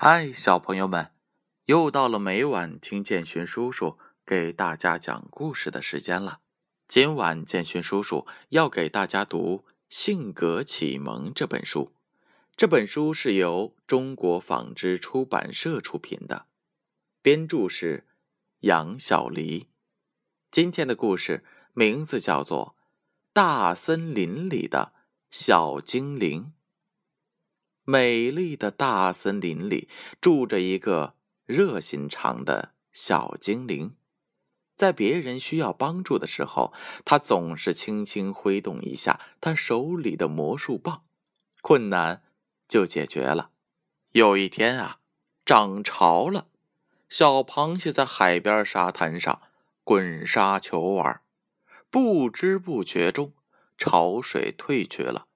嗨，小朋友们，又到了每晚听建勋叔叔给大家讲故事的时间了。今晚建勋叔叔要给大家读《性格启蒙》这本书。这本书是由中国纺织出版社出品的，编著是杨小黎。今天的故事名字叫做《大森林里的小精灵》。美丽的大森林里住着一个热心肠的小精灵，在别人需要帮助的时候，他总是轻轻挥动一下他手里的魔术棒，困难就解决了。有一天啊，涨潮了，小螃蟹在海边沙滩上滚沙球玩，不知不觉中，潮水退去了。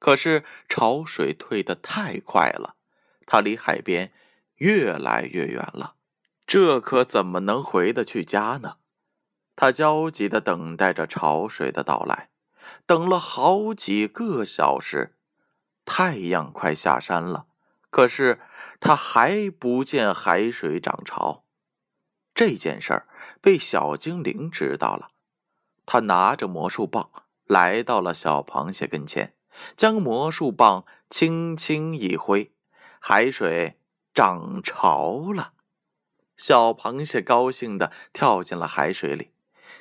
可是潮水退得太快了，他离海边越来越远了，这可怎么能回得去家呢？他焦急地等待着潮水的到来，等了好几个小时，太阳快下山了，可是他还不见海水涨潮。这件事儿被小精灵知道了，他拿着魔术棒来到了小螃蟹跟前。将魔术棒轻轻一挥，海水涨潮了。小螃蟹高兴地跳进了海水里，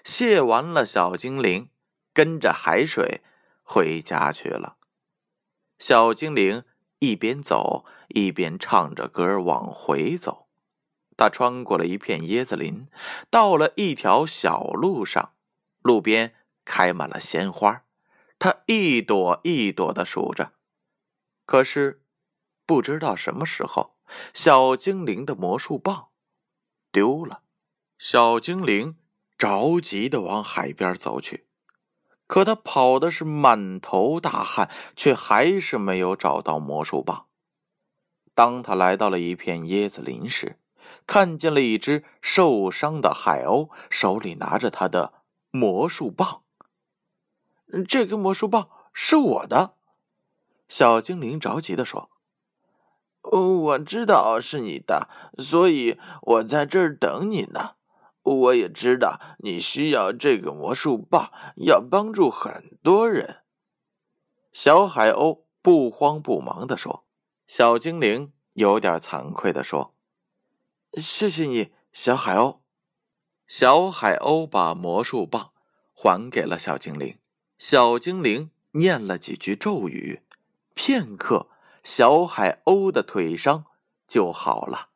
谢完了小精灵，跟着海水回家去了。小精灵一边走一边唱着歌往回走。他穿过了一片椰子林，到了一条小路上，路边开满了鲜花。他一朵一朵的数着，可是不知道什么时候，小精灵的魔术棒丢了。小精灵着急的往海边走去，可他跑的是满头大汗，却还是没有找到魔术棒。当他来到了一片椰子林时，看见了一只受伤的海鸥，手里拿着他的魔术棒。这根魔术棒是我的，小精灵着急的说：“我知道是你的，所以我在这儿等你呢。我也知道你需要这个魔术棒，要帮助很多人。”小海鸥不慌不忙的说。小精灵有点惭愧的说：“谢谢你，小海鸥。”小海鸥把魔术棒还给了小精灵。小精灵念了几句咒语，片刻，小海鸥的腿伤就好了。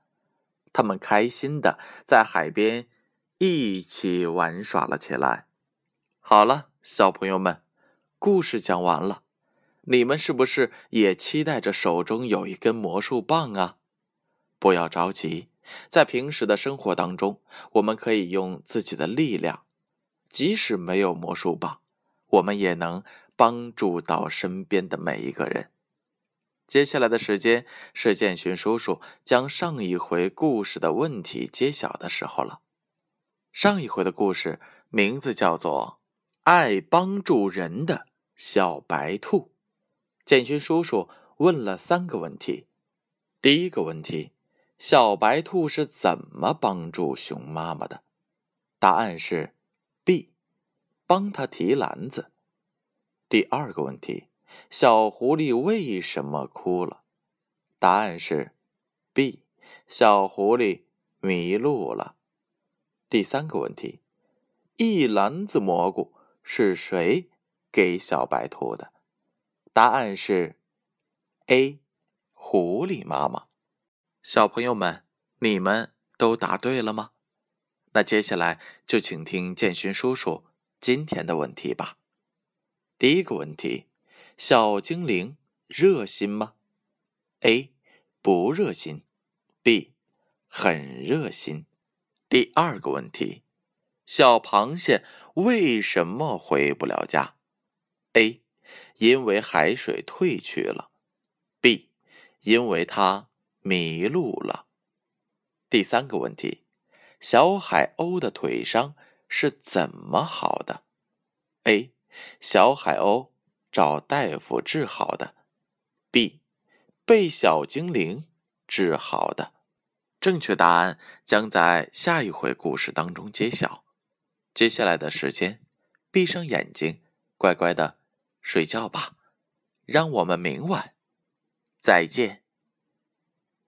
他们开心的在海边一起玩耍了起来。好了，小朋友们，故事讲完了，你们是不是也期待着手中有一根魔术棒啊？不要着急，在平时的生活当中，我们可以用自己的力量，即使没有魔术棒。我们也能帮助到身边的每一个人。接下来的时间是建勋叔叔将上一回故事的问题揭晓的时候了。上一回的故事名字叫做《爱帮助人的小白兔》。建勋叔叔问了三个问题。第一个问题：小白兔是怎么帮助熊妈妈的？答案是。帮他提篮子。第二个问题：小狐狸为什么哭了？答案是 B。小狐狸迷路了。第三个问题：一篮子蘑菇是谁给小白兔的？答案是 A。狐狸妈妈。小朋友们，你们都答对了吗？那接下来就请听建勋叔叔。今天的问题吧。第一个问题：小精灵热心吗？A. 不热心。B. 很热心。第二个问题：小螃蟹为什么回不了家？A. 因为海水退去了。B. 因为它迷路了。第三个问题：小海鸥的腿伤。是怎么好的？A. 小海鸥找大夫治好的。B. 被小精灵治好的。正确答案将在下一回故事当中揭晓。接下来的时间，闭上眼睛，乖乖的睡觉吧。让我们明晚再见。